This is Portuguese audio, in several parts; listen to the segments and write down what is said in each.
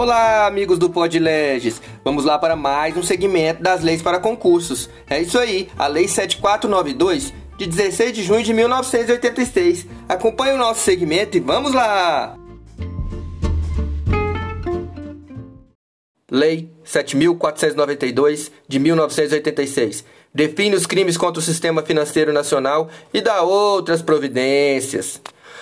Olá, amigos do Podleges. Vamos lá para mais um segmento das leis para concursos. É isso aí, a Lei 7492 de 16 de junho de 1986. Acompanhe o nosso segmento e vamos lá. Lei 7492 de 1986 define os crimes contra o sistema financeiro nacional e dá outras providências.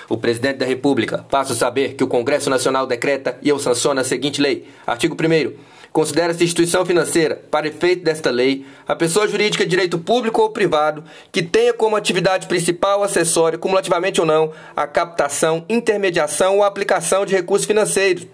O presidente da República passa a saber que o Congresso Nacional decreta e eu sanciono a seguinte lei. Artigo 1 Considera-se instituição financeira, para efeito desta lei, a pessoa jurídica de direito público ou privado que tenha como atividade principal acessória, cumulativamente ou não, a captação, intermediação ou aplicação de recursos financeiros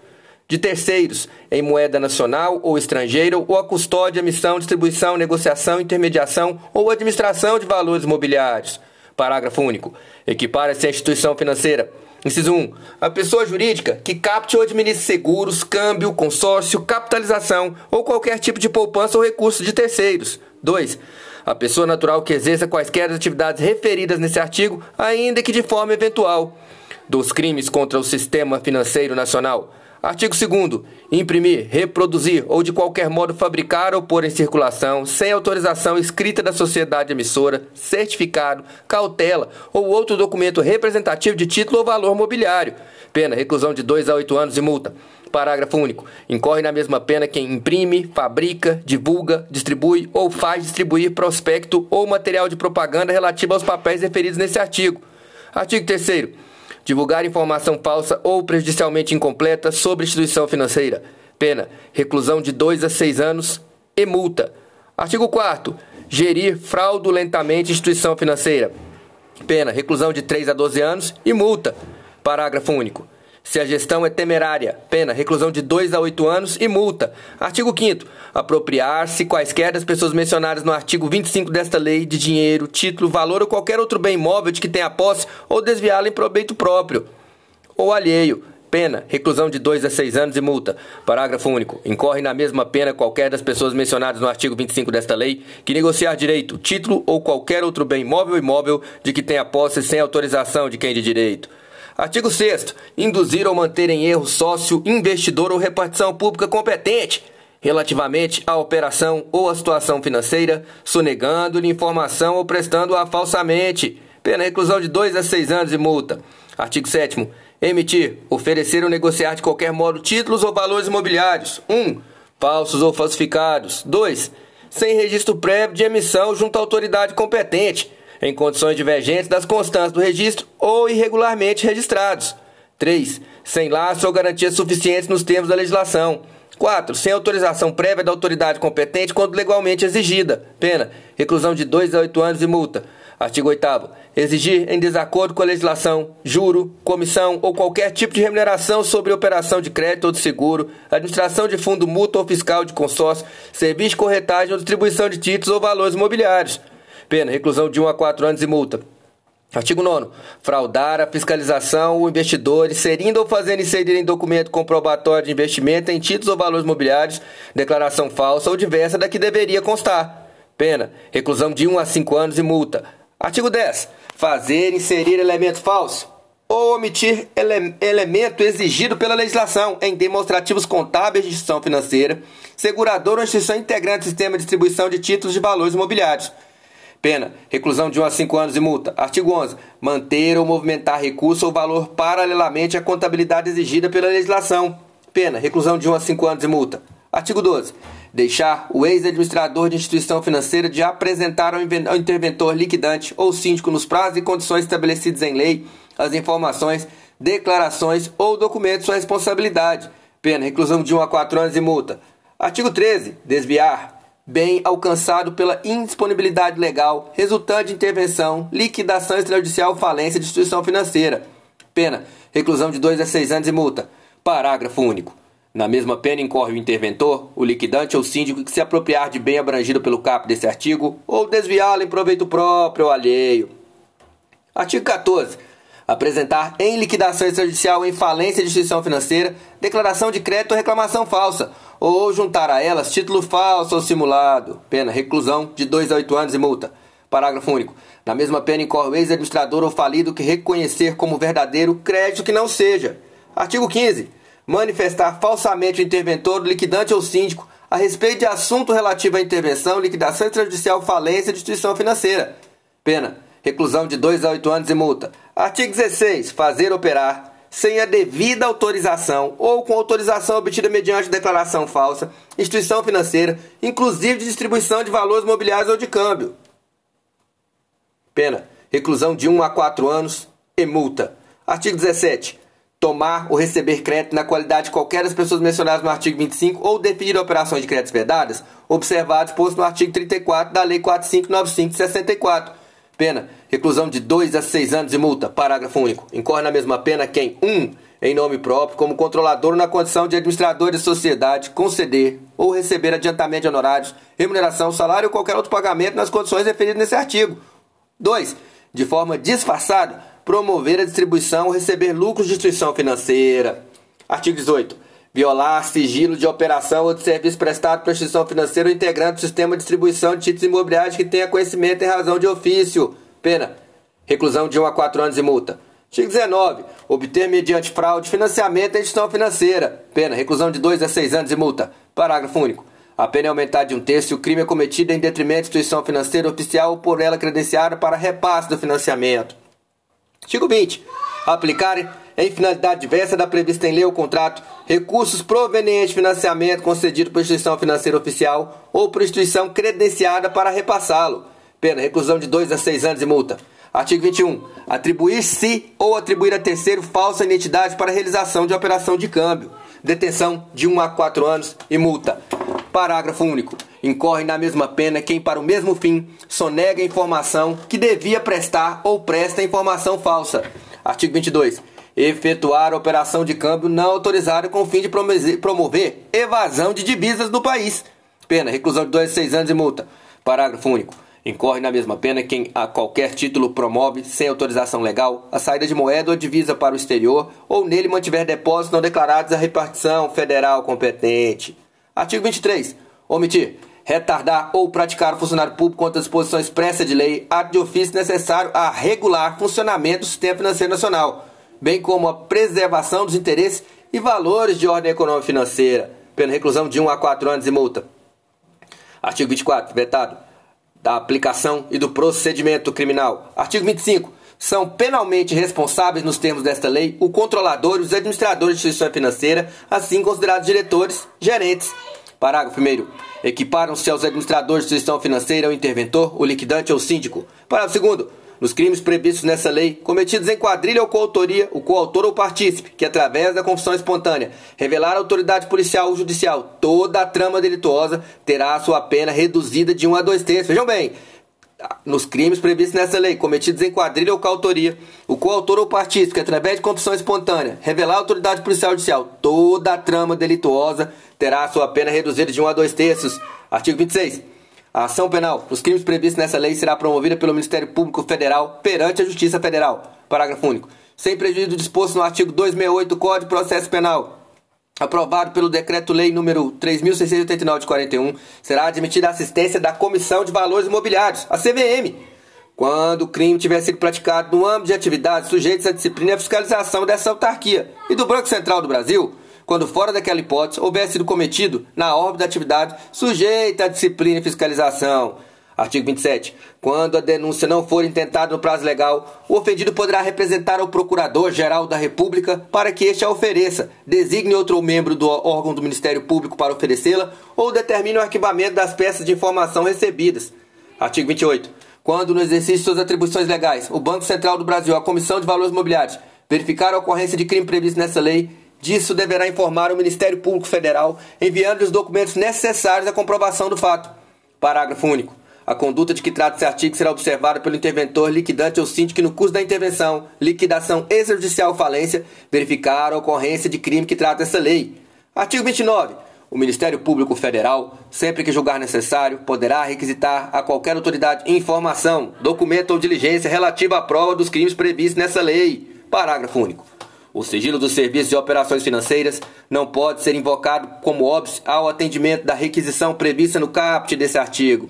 de terceiros em moeda nacional ou estrangeira ou a custódia, emissão, distribuição, negociação, intermediação ou administração de valores mobiliários Parágrafo único. Equipara-se a instituição financeira. Inciso 1. A pessoa jurídica que capte ou administre seguros, câmbio, consórcio, capitalização ou qualquer tipo de poupança ou recurso de terceiros. 2. A pessoa natural que exerça quaisquer atividades referidas nesse artigo, ainda que de forma eventual, dos crimes contra o sistema financeiro nacional Artigo 2 Imprimir, reproduzir ou de qualquer modo fabricar ou pôr em circulação, sem autorização escrita da sociedade emissora, certificado, cautela ou outro documento representativo de título ou valor mobiliário. Pena, reclusão de 2 a 8 anos e multa. Parágrafo único. Incorre na mesma pena quem imprime, fabrica, divulga, distribui ou faz distribuir prospecto ou material de propaganda relativo aos papéis referidos nesse artigo. Artigo 3 divulgar informação falsa ou prejudicialmente incompleta sobre instituição financeira. Pena: reclusão de 2 a 6 anos e multa. Artigo 4 gerir fraudulentamente instituição financeira. Pena: reclusão de 3 a 12 anos e multa. Parágrafo único. Se a gestão é temerária, pena, reclusão de 2 a 8 anos e multa. Artigo 5 Apropriar-se quaisquer das pessoas mencionadas no artigo 25 desta lei de dinheiro, título, valor ou qualquer outro bem imóvel de que tenha posse ou desviá-lo em proveito próprio ou alheio. Pena, reclusão de 2 a 6 anos e multa. Parágrafo único. Incorre na mesma pena qualquer das pessoas mencionadas no artigo 25 desta lei que negociar direito, título ou qualquer outro bem imóvel ou imóvel de que tenha posse sem autorização de quem de direito. Artigo 6 Induzir ou manter em erro sócio, investidor ou repartição pública competente relativamente à operação ou à situação financeira, sonegando-lhe informação ou prestando-a falsamente. Pena reclusão de 2 a 6 anos e multa. Artigo 7 Emitir, oferecer ou negociar de qualquer modo títulos ou valores imobiliários. 1. Um, falsos ou falsificados. 2. Sem registro prévio de emissão junto à autoridade competente em condições divergentes das constantes do registro ou irregularmente registrados. 3. Sem laço ou garantias suficientes nos termos da legislação. 4. Sem autorização prévia da autoridade competente quando legalmente exigida. Pena: reclusão de 2 a 8 anos e multa. Artigo 8. Exigir, em desacordo com a legislação, juro, comissão ou qualquer tipo de remuneração sobre operação de crédito ou de seguro, administração de fundo mútuo ou fiscal de consórcio, serviço de corretagem ou distribuição de títulos ou valores imobiliários. Pena, reclusão de 1 a 4 anos e multa. Artigo 9. Fraudar a fiscalização ou investidor, inserindo ou fazendo inserir em documento comprobatório de investimento em títulos ou valores mobiliários, declaração falsa ou diversa da que deveria constar. Pena, reclusão de 1 a 5 anos e multa. Artigo 10. Fazer inserir elemento falso ou omitir ele elemento exigido pela legislação em demonstrativos contábeis de instituição financeira, seguradora ou instituição integrante do sistema de distribuição de títulos de valores imobiliários Pena: reclusão de 1 a 5 anos e multa. Artigo 11. Manter ou movimentar recurso ou valor paralelamente à contabilidade exigida pela legislação. Pena: reclusão de 1 a 5 anos e multa. Artigo 12. Deixar o ex-administrador de instituição financeira de apresentar ao interventor liquidante ou síndico nos prazos e condições estabelecidos em lei as informações, declarações ou documentos de sua responsabilidade. Pena: reclusão de 1 a 4 anos e multa. Artigo 13. Desviar, bem alcançado pela indisponibilidade legal resultante de intervenção, liquidação extrajudicial falência de instituição financeira. Pena: reclusão de 2 a 6 anos e multa. Parágrafo único. Na mesma pena incorre o interventor, o liquidante ou síndico que se apropriar de bem abrangido pelo caput desse artigo ou desviá-lo em proveito próprio ou alheio. Artigo 14 apresentar em liquidação extrajudicial em falência de instituição financeira declaração de crédito ou reclamação falsa, ou juntar a elas título falso ou simulado, pena reclusão de 2 a 8 anos e multa. Parágrafo único. Na mesma pena incorre o ex-administrador ou falido que reconhecer como verdadeiro crédito que não seja. Artigo 15. manifestar falsamente o interventor, o liquidante ou síndico a respeito de assunto relativo à intervenção, liquidação extrajudicial, falência de instituição financeira. Pena: reclusão de 2 a 8 anos e multa. Artigo 16. Fazer operar sem a devida autorização ou com autorização obtida mediante declaração falsa, instituição financeira, inclusive de distribuição de valores mobiliários ou de câmbio. Pena: reclusão de 1 a 4 anos e multa. Artigo 17. Tomar ou receber crédito na qualidade de qualquer das pessoas mencionadas no artigo 25 ou definir operações de créditos vedadas, observado exposto no artigo 34 da Lei 4595 de 64 Pena: reclusão de 2 a 6 anos e multa. Parágrafo único. Incorre na mesma pena quem 1. Um, em nome próprio, como controlador na condição de administrador de sociedade, conceder ou receber adiantamento de honorários, remuneração, salário ou qualquer outro pagamento nas condições referidas nesse artigo. 2. De forma disfarçada, promover a distribuição ou receber lucros de instituição financeira. Artigo 18 violar sigilo de operação ou de serviço prestado por instituição financeira ou integrante do sistema de distribuição de títulos imobiliários que tenha conhecimento em razão de ofício. Pena. Reclusão de 1 a 4 anos e multa. Artigo 19. Obter mediante fraude financiamento em instituição financeira. Pena. Reclusão de 2 a 6 anos e multa. Parágrafo único. A pena é aumentada de um terço se o crime é cometido em detrimento de instituição financeira oficial ou por ela credenciada para repasse do financiamento. Artigo 20. Aplicar em finalidade diversa da prevista em lei ou contrato, recursos provenientes de financiamento concedido por instituição financeira oficial ou por instituição credenciada para repassá-lo. Pena, reclusão de 2 a 6 anos e multa. Artigo 21. Atribuir-se ou atribuir a terceiro falsa identidade para realização de operação de câmbio. Detenção de 1 a 4 anos e multa. Parágrafo único. Incorre na mesma pena quem, para o mesmo fim, sonega informação que devia prestar ou presta informação falsa. Artigo 22 efetuar operação de câmbio não autorizada com o fim de promover evasão de divisas do país. Pena, reclusão de 2 a 6 anos e multa. Parágrafo único. Incorre na mesma pena quem a qualquer título promove, sem autorização legal, a saída de moeda ou divisa para o exterior ou nele mantiver depósitos não declarados à repartição federal competente. Artigo 23. Omitir, retardar ou praticar o funcionário público contra disposição expressa de lei, ato de ofício necessário a regular funcionamento do sistema financeiro nacional bem como a preservação dos interesses e valores de ordem econômica e financeira, pela reclusão de 1 a 4 anos e multa. Artigo 24, vetado. Da aplicação e do procedimento criminal. Artigo 25. São penalmente responsáveis, nos termos desta lei, o controlador e os administradores de instituição financeira, assim considerados diretores, gerentes. Parágrafo 1. Equiparam-se aos administradores de instituição financeira o interventor, o liquidante ou o síndico. Parágrafo 2 nos crimes previstos nessa lei, cometidos em quadrilha ou coautoria, o coautor ou partícipe, que através da confissão espontânea revelar à autoridade policial ou judicial toda a trama delituosa, terá a sua pena reduzida de 1 a 2 terços. Vejam bem, nos crimes previstos nessa lei, cometidos em quadrilha ou coautoria, o coautor ou partícipe, que através de confissão espontânea revelar à autoridade policial ou judicial toda a trama delituosa, terá a sua pena reduzida de 1 a 2 terços. Artigo 26. A ação penal dos crimes previstos nessa lei será promovida pelo Ministério Público Federal perante a Justiça Federal. Parágrafo único. Sem prejuízo do disposto no artigo 268 do Código de Processo Penal, aprovado pelo Decreto-Lei número 3689 de 41, será admitida a assistência da Comissão de Valores Imobiliários, a CVM, quando o crime tiver sido praticado no âmbito de atividades sujeitas à disciplina e à fiscalização dessa autarquia e do Banco Central do Brasil, quando fora daquela hipótese houver sido cometido na órbita da atividade sujeita à disciplina e fiscalização. Artigo 27. Quando a denúncia não for intentada no prazo legal, o ofendido poderá representar ao Procurador-Geral da República para que este a ofereça, designe outro membro do órgão do Ministério Público para oferecê-la ou determine o arquivamento das peças de informação recebidas. Artigo 28. Quando, no exercício de suas atribuições legais, o Banco Central do Brasil, a Comissão de Valores Mobiliários, verificar a ocorrência de crime previsto nessa lei, Disso deverá informar o Ministério Público Federal, enviando os documentos necessários à comprovação do fato. Parágrafo único. A conduta de que trata esse artigo será observada pelo interventor, liquidante ou síndico que no curso da intervenção, liquidação extrajudicial ou falência, verificar a ocorrência de crime que trata essa lei. Artigo 29. O Ministério Público Federal, sempre que julgar necessário, poderá requisitar a qualquer autoridade informação, documento ou diligência relativa à prova dos crimes previstos nessa lei. Parágrafo único. O sigilo dos serviços e operações financeiras não pode ser invocado como óbvio ao atendimento da requisição prevista no caput desse artigo.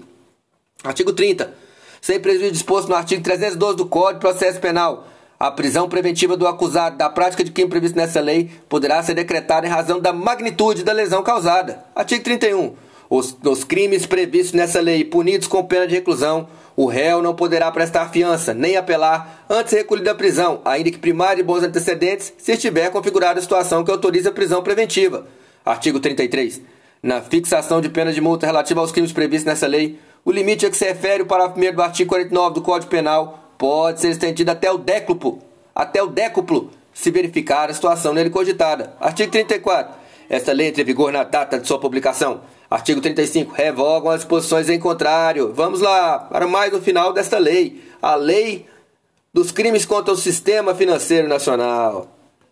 Artigo 30. Sem prejuízo disposto no artigo 312 do Código de Processo Penal, A prisão preventiva do acusado da prática de crime previsto nessa lei poderá ser decretada em razão da magnitude da lesão causada. Artigo 31. Os, os crimes previstos nessa lei punidos com pena de reclusão, o réu não poderá prestar fiança nem apelar antes recolhido da prisão, ainda que primário de bons antecedentes, se estiver configurada a situação que autoriza a prisão preventiva. Artigo 33. Na fixação de pena de multa relativa aos crimes previstos nessa lei, o limite a que se refere o parágrafo 1 do artigo 49 do Código Penal pode ser estendido até o décuplo, até o décuplo, se verificar a situação nele cogitada. Artigo 34. Esta lei entra em vigor na data de sua publicação. Artigo 35. Revogam as disposições em contrário. Vamos lá para mais no final desta lei. A lei dos crimes contra o sistema financeiro nacional.